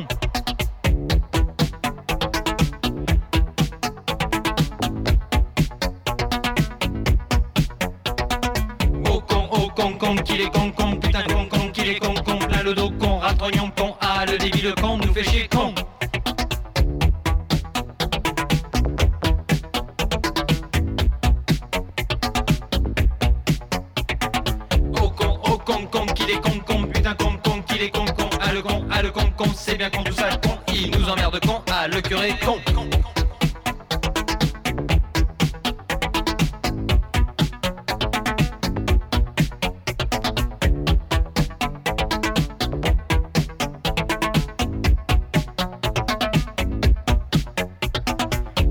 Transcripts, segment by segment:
Boom. Oh con, oh con, con, qu'il est con, con, putain con, con, qu'il est con, con, plein le dos con, ratrognon con, ah le débile con, nous fait chier con. con.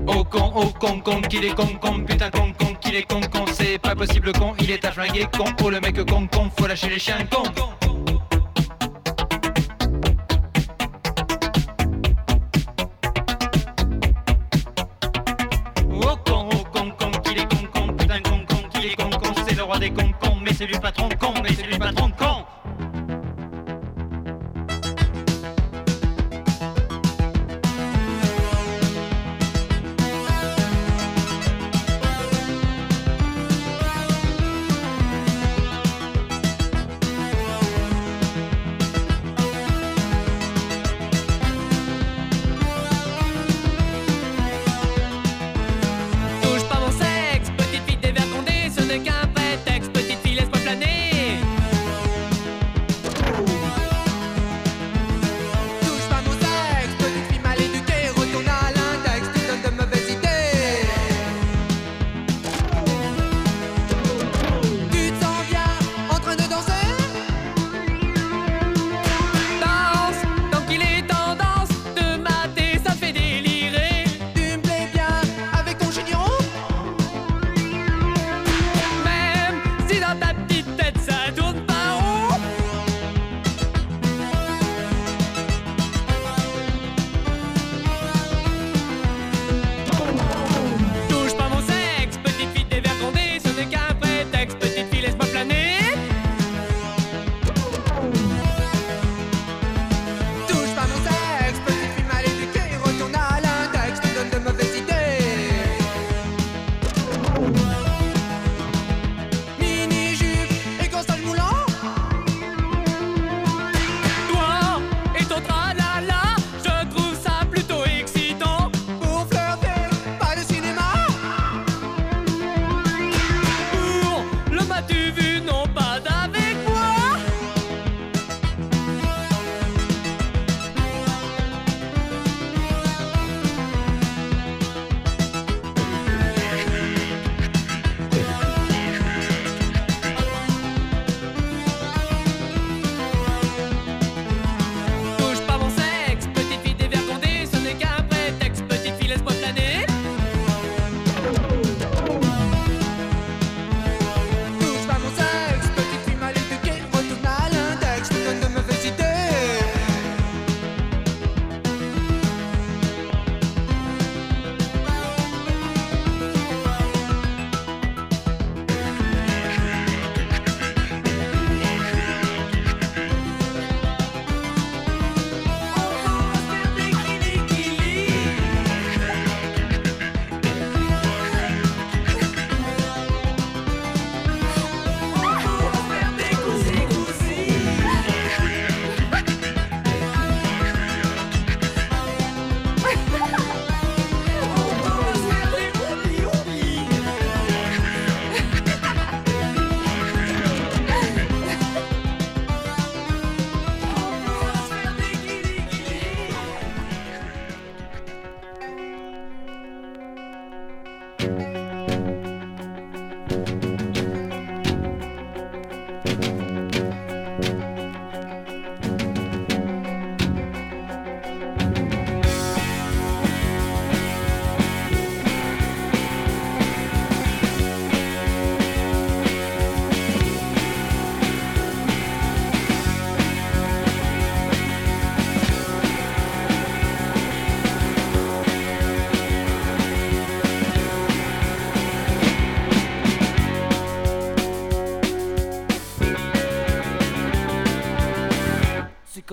Oh con, oh con, con, qu'il est con, con, putain con, con, qu'il est con, con, c'est pas possible con, il est à flinguer con, oh le mec con, con, faut lâcher les chiens con. con.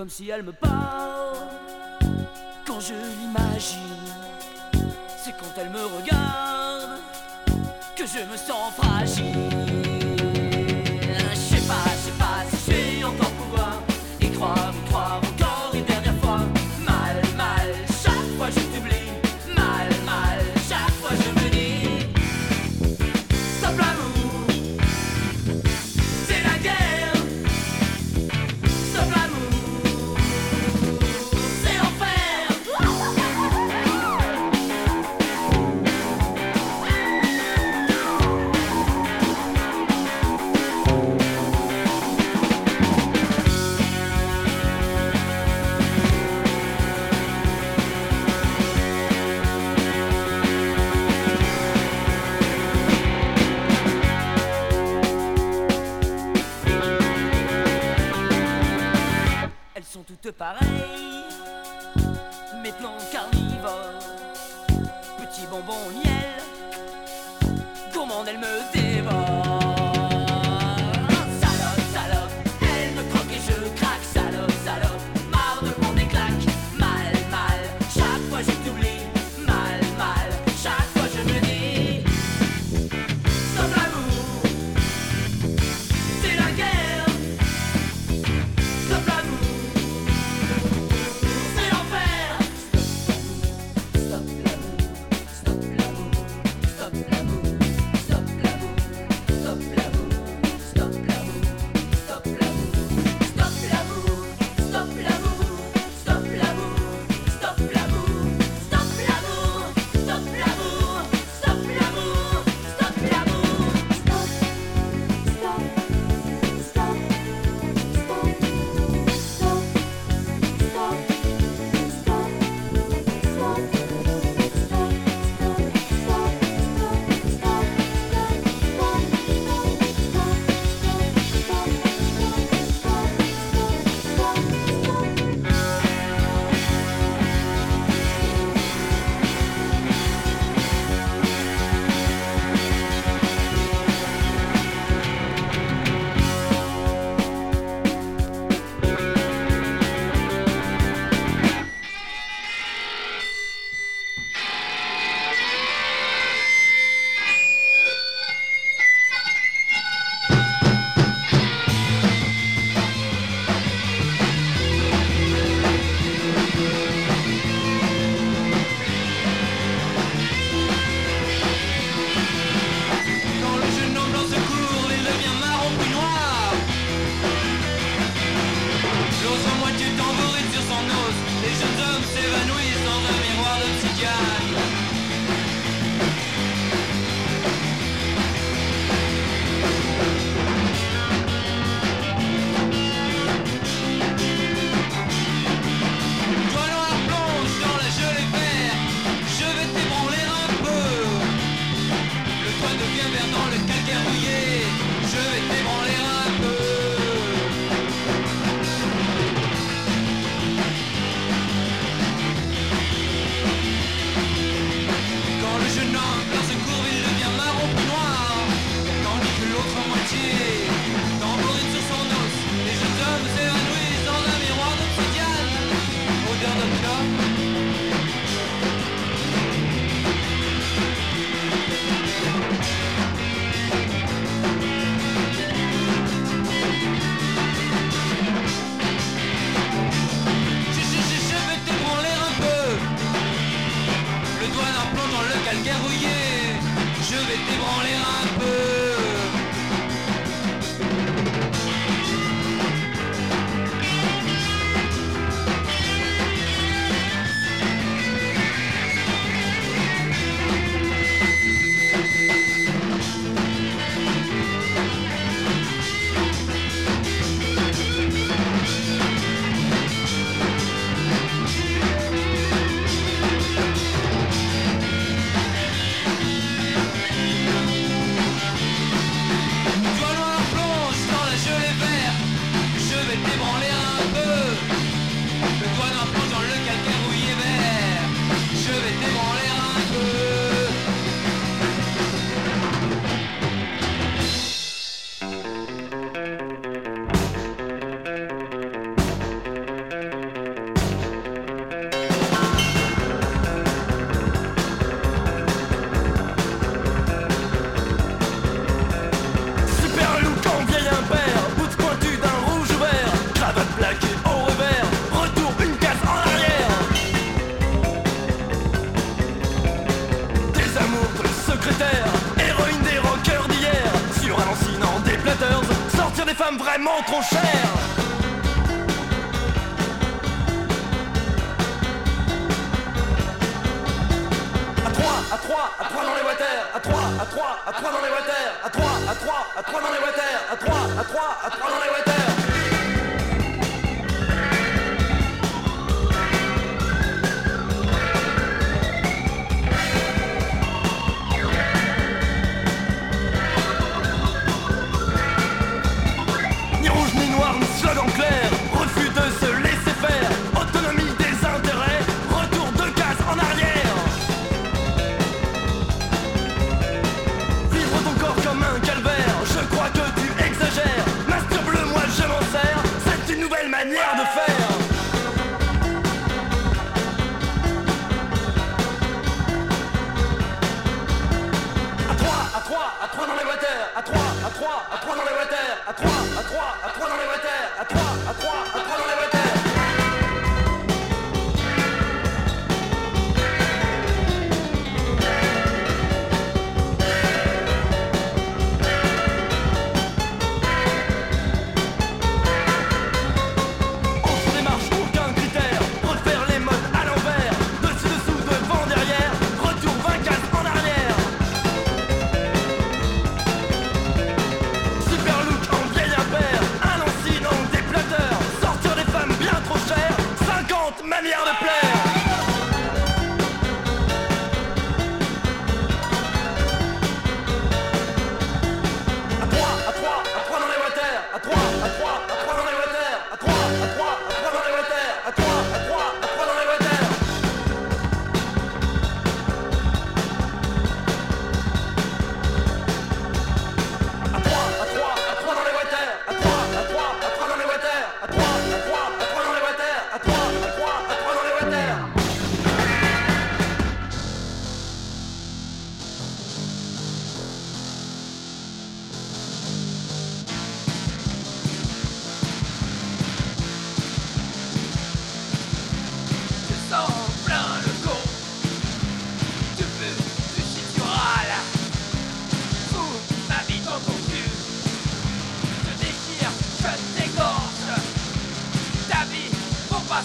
Si elle me parle. Quand je l'imagine,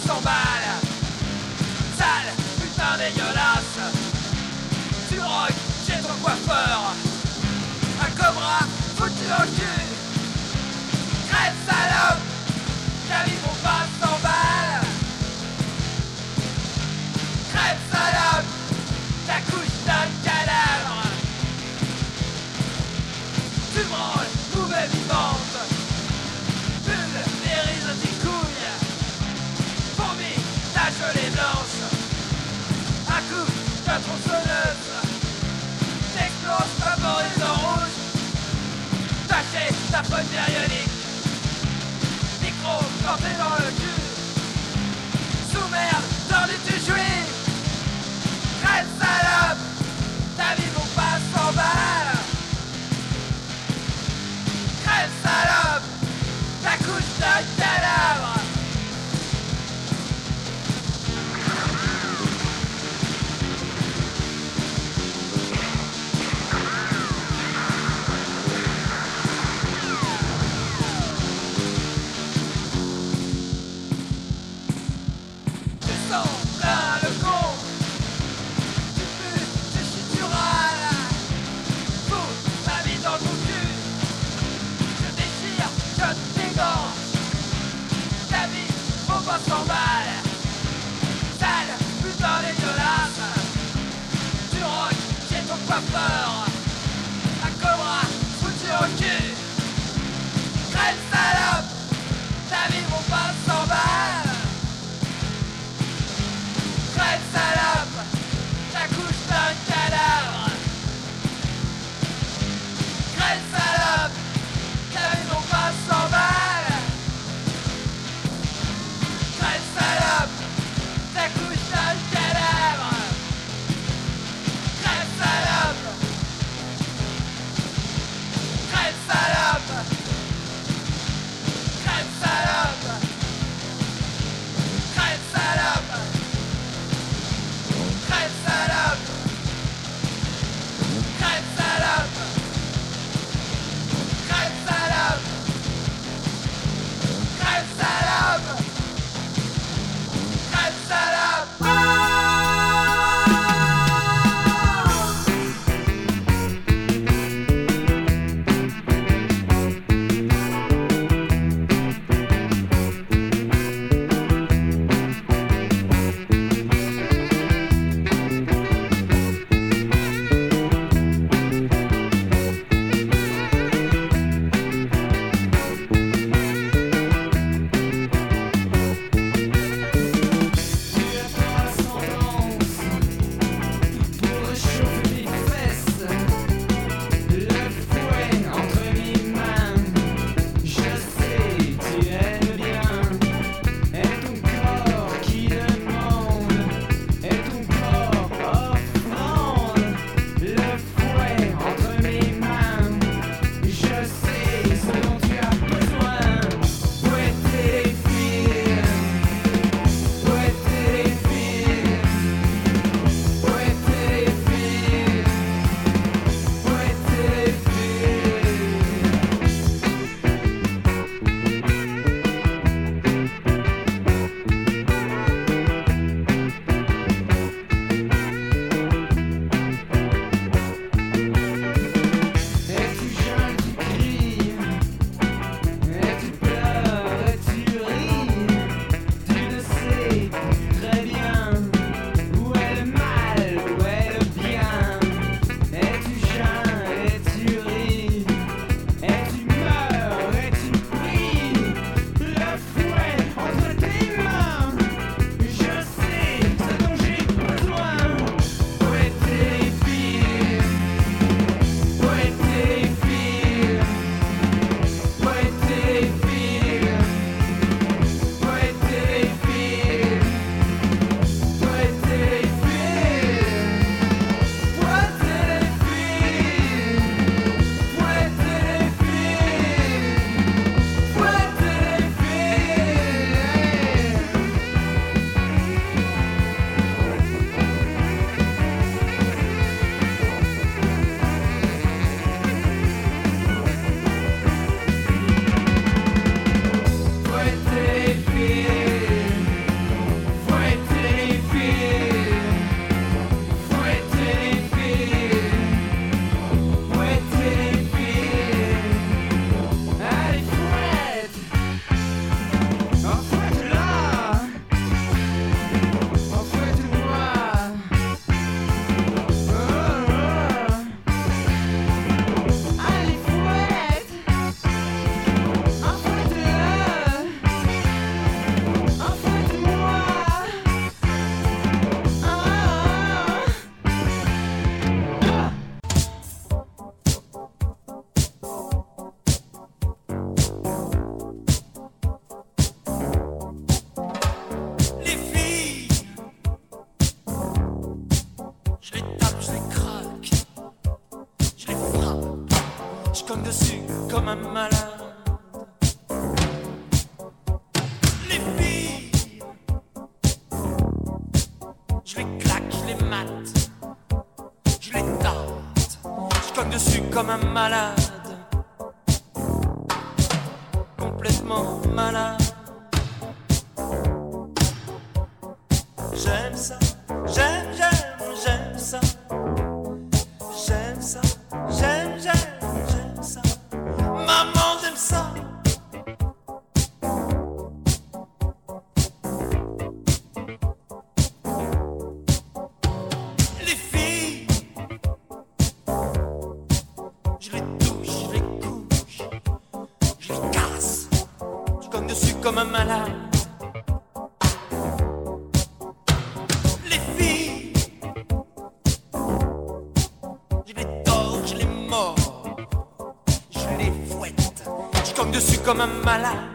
300 balles Sale, putain dégueulasse. Tu rock, j'ai ton coiffeur. Un cobra foutu au cul. sa pote périodique. Micro, porté dans le mama mala.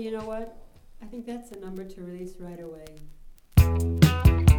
you know what? I think that's a number to release right away.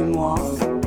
我。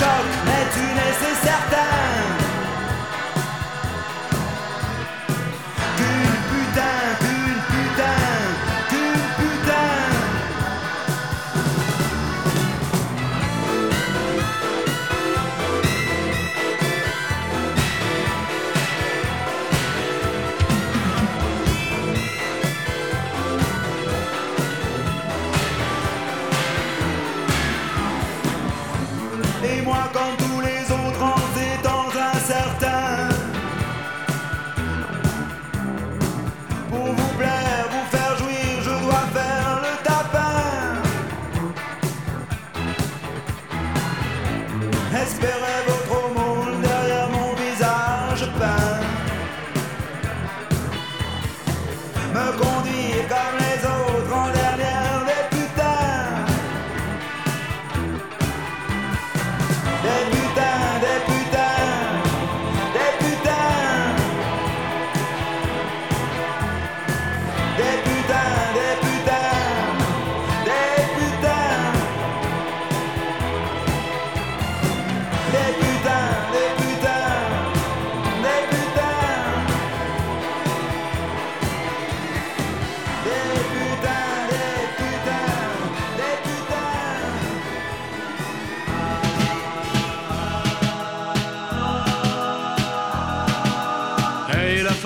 shout.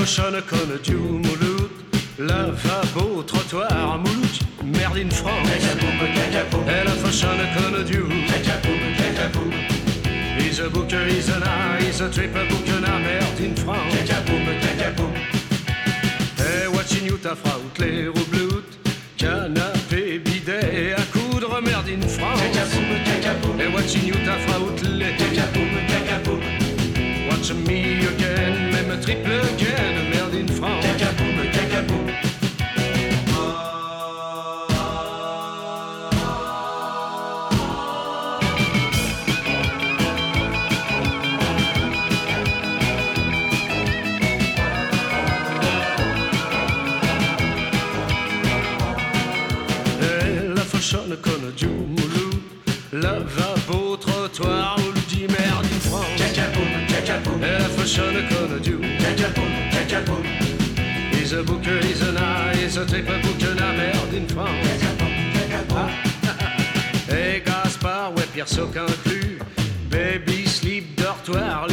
cochonne comme du Mouloud, lavabo, trottoir, Mouloud, merde France. Elle a fochonne comme du Is a book, is an eye, is a trip, a book, an merde in France. Hey, eh, watching you, ta fraute, les roubles. Con giù Is a booker, is an eye, a merde in France Et Gaspard, ouais, Pierre Soc inclus Baby, slip, dortoir,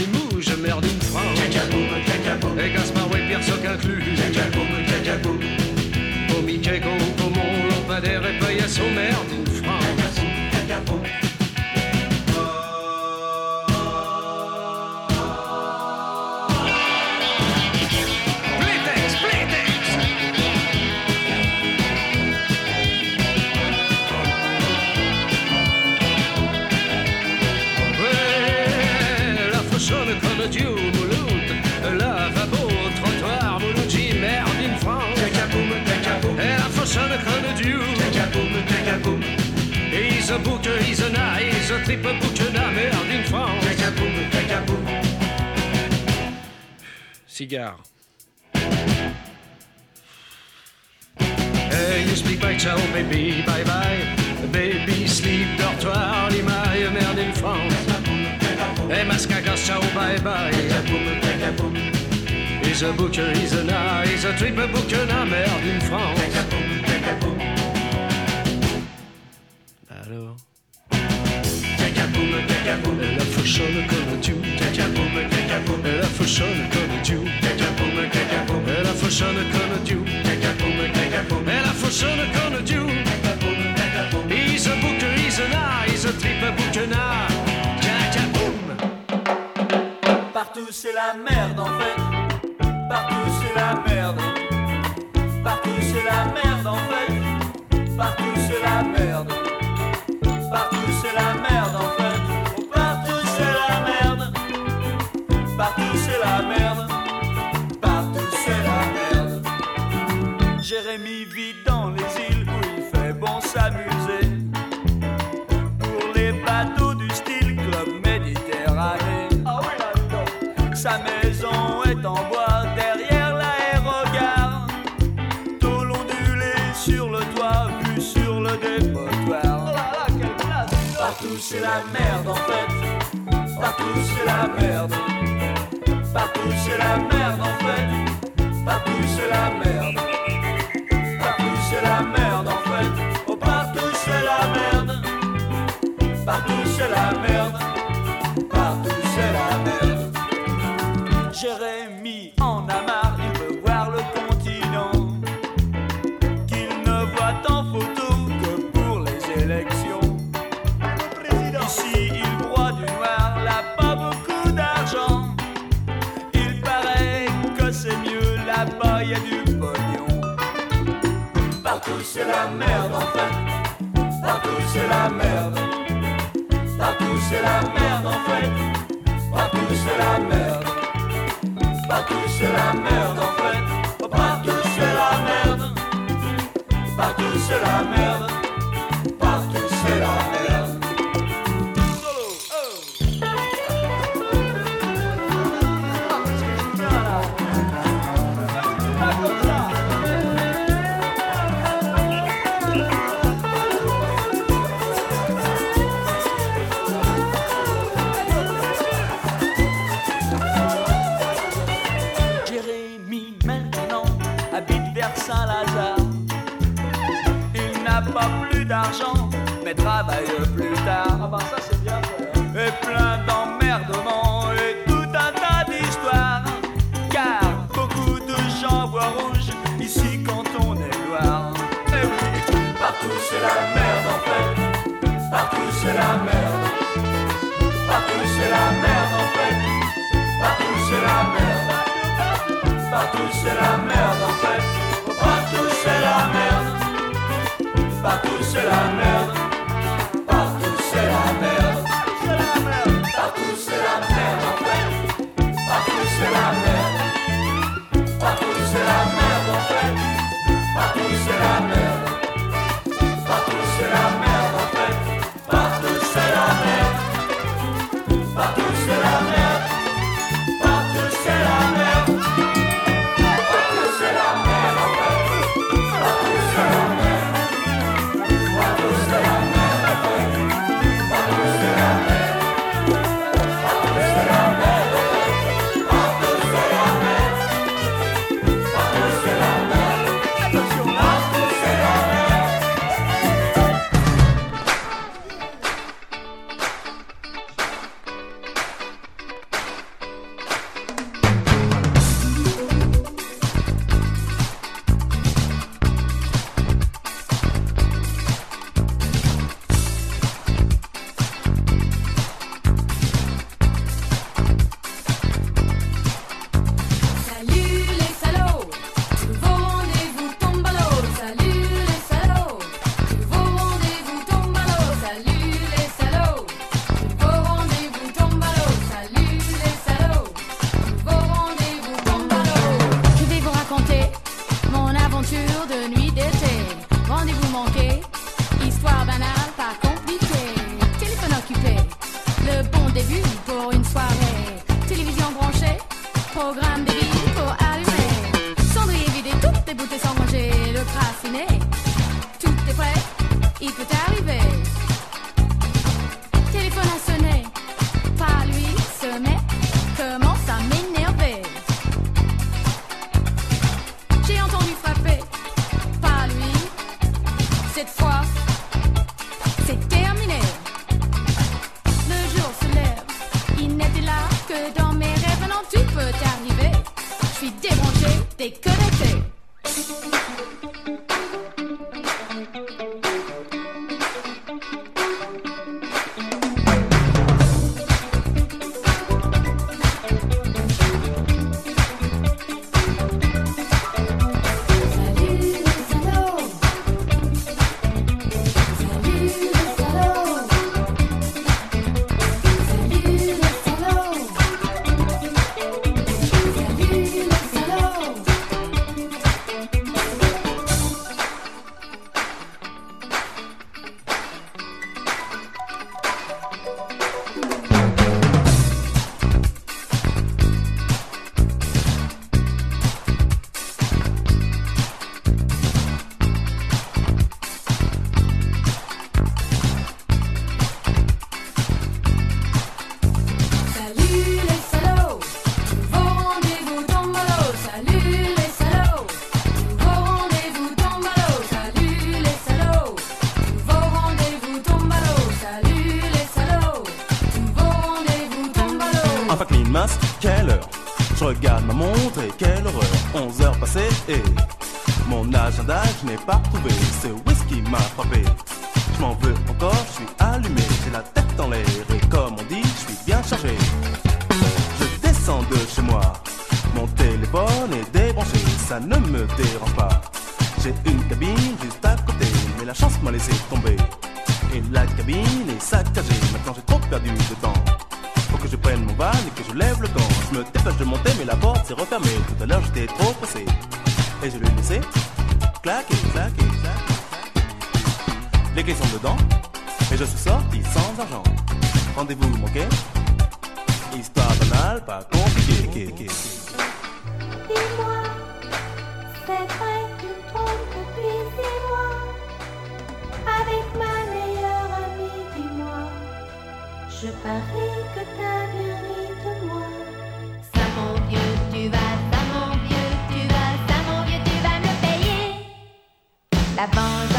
a booker, he's an eye, he's a triple booker, la merde in France. Cigare. Hey, you speak by ciao, baby, bye bye. Baby, sleep, dortoir, limaille, merde in France. Hey, mascagas, ciao, bye bye. He's a booker, he's an eye, he's a triple booker, la merde in France. Alors Elle a fauchonne comme Dieu Elle a fauchonne comme Dieu Elle a fauchonne comme Dieu Elle a fauchonne comme Dieu He's a booker, he's an eye, he's a triple booker now Partout c'est la merde en fait. Partout c'est la merde. Partout c'est la merde en fait. Partout c'est la merde. C'est la merde en fait. Partout c'est la merde. Partout c'est la merde en fait. Partout c'est la merde. Partout c'est la merde en fait. Oh partout c'est la merde. Partout c'est la merde. La merde. Partout c'est la merde en fait. Partout c'est la merde. Partout c'est la merde en fait. Partout c'est la merde. Partout c'est la merde. Travaille plus tard. Ah bah ça c'est bien Et plein d'emmerdements et tout un tas d'histoires. Car beaucoup de gens voient rouge ici quand on est noir. Et oui, partout c'est la merde en fait. Partout c'est la merde. Partout c'est la merde en fait. Partout c'est la merde. Partout c'est la merde en fait. Partout c'est la merde. Partout c'est la merde. Partout mine est saccagée. Maintenant j'ai trop perdu de temps. Faut que je prenne mon van et que je lève le camp. Je me dépêche de monter, mais la porte s'est refermée. Tout à l'heure j'étais trop pressé. Et je l'ai laissé claquer, claquer, claquer. Les clés sont dedans, et je suis sorti sans argent. Rendez-vous manqué, histoire banale, pas compliquée. Pareil que ta mérite moi. Ça, mon vieux, tu vas, ça, mon vieux, tu vas, ça, mon vieux, tu vas me payer. La banque.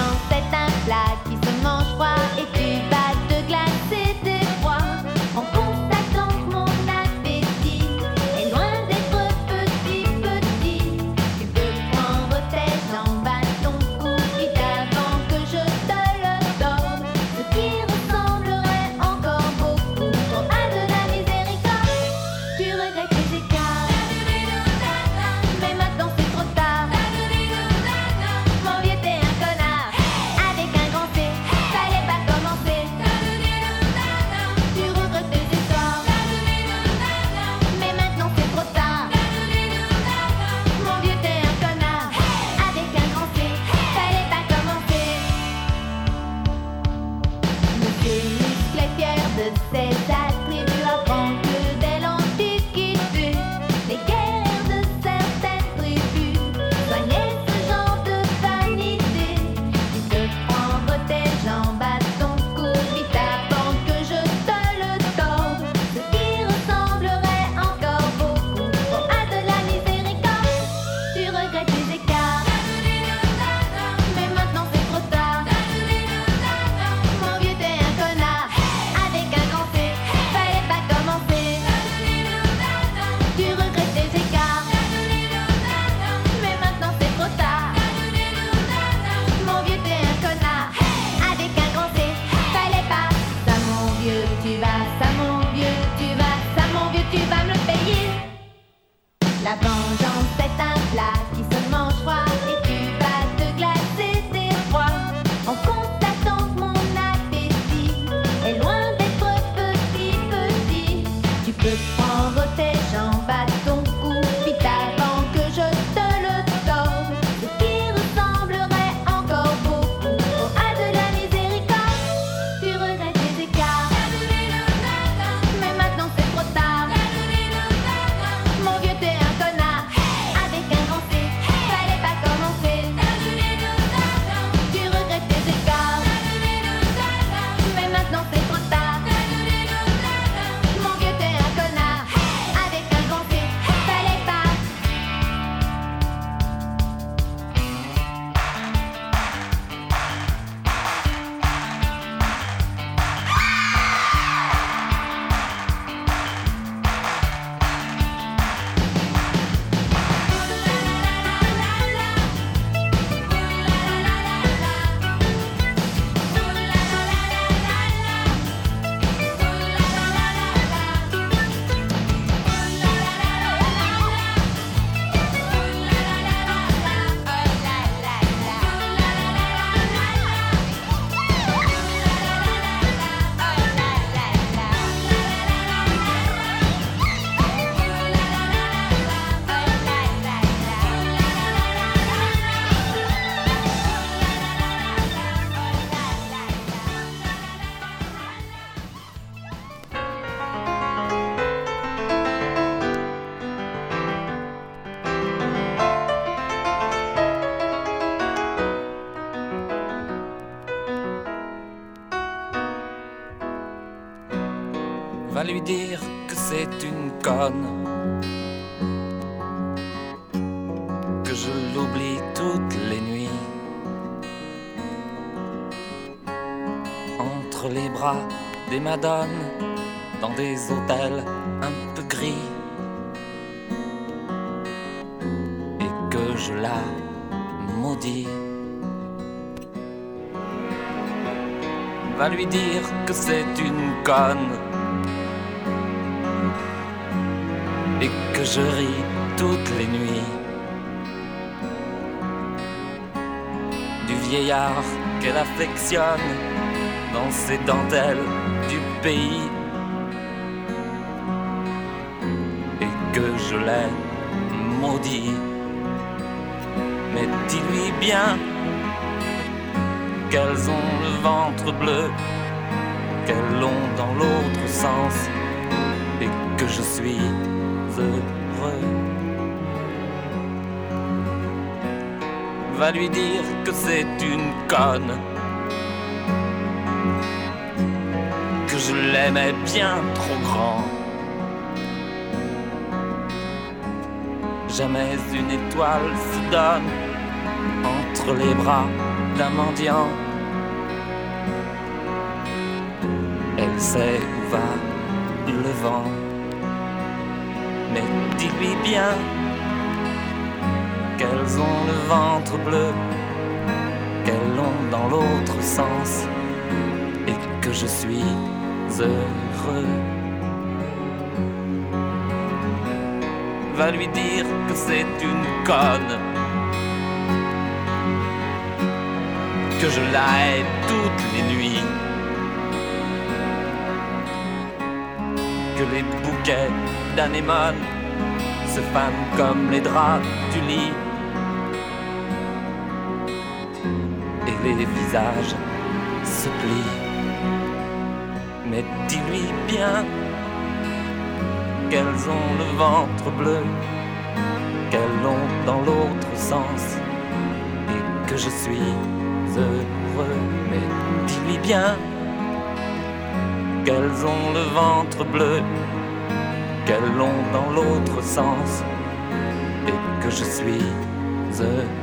des hôtels un peu gris et que je la maudis. Va lui dire que c'est une conne et que je ris toutes les nuits du vieillard qu'elle affectionne dans ses dentelles du pays je l'ai maudit. Mais dis-lui bien qu'elles ont le ventre bleu, qu'elles l'ont dans l'autre sens et que je suis heureux. Va lui dire que c'est une conne, que je l'aimais bien trop grand. Jamais une étoile se donne entre les bras d'un mendiant. Elle sait où va le vent, mais dis-lui bien qu'elles ont le ventre bleu, qu'elles l'ont dans l'autre sens, et que je suis heureux. Va lui dire que c'est une conne. Que je la hais toutes les nuits. Que les bouquets d'anémones se fanent comme les draps du lit. Et les visages se plient. Mais dis-lui bien qu'elles ont le ventre bleu, qu'elles l'ont dans l'autre sens, et que je suis heureux. Mais dis-lui bien qu'elles ont le ventre bleu, qu'elles l'ont dans l'autre sens, et que je suis heureux.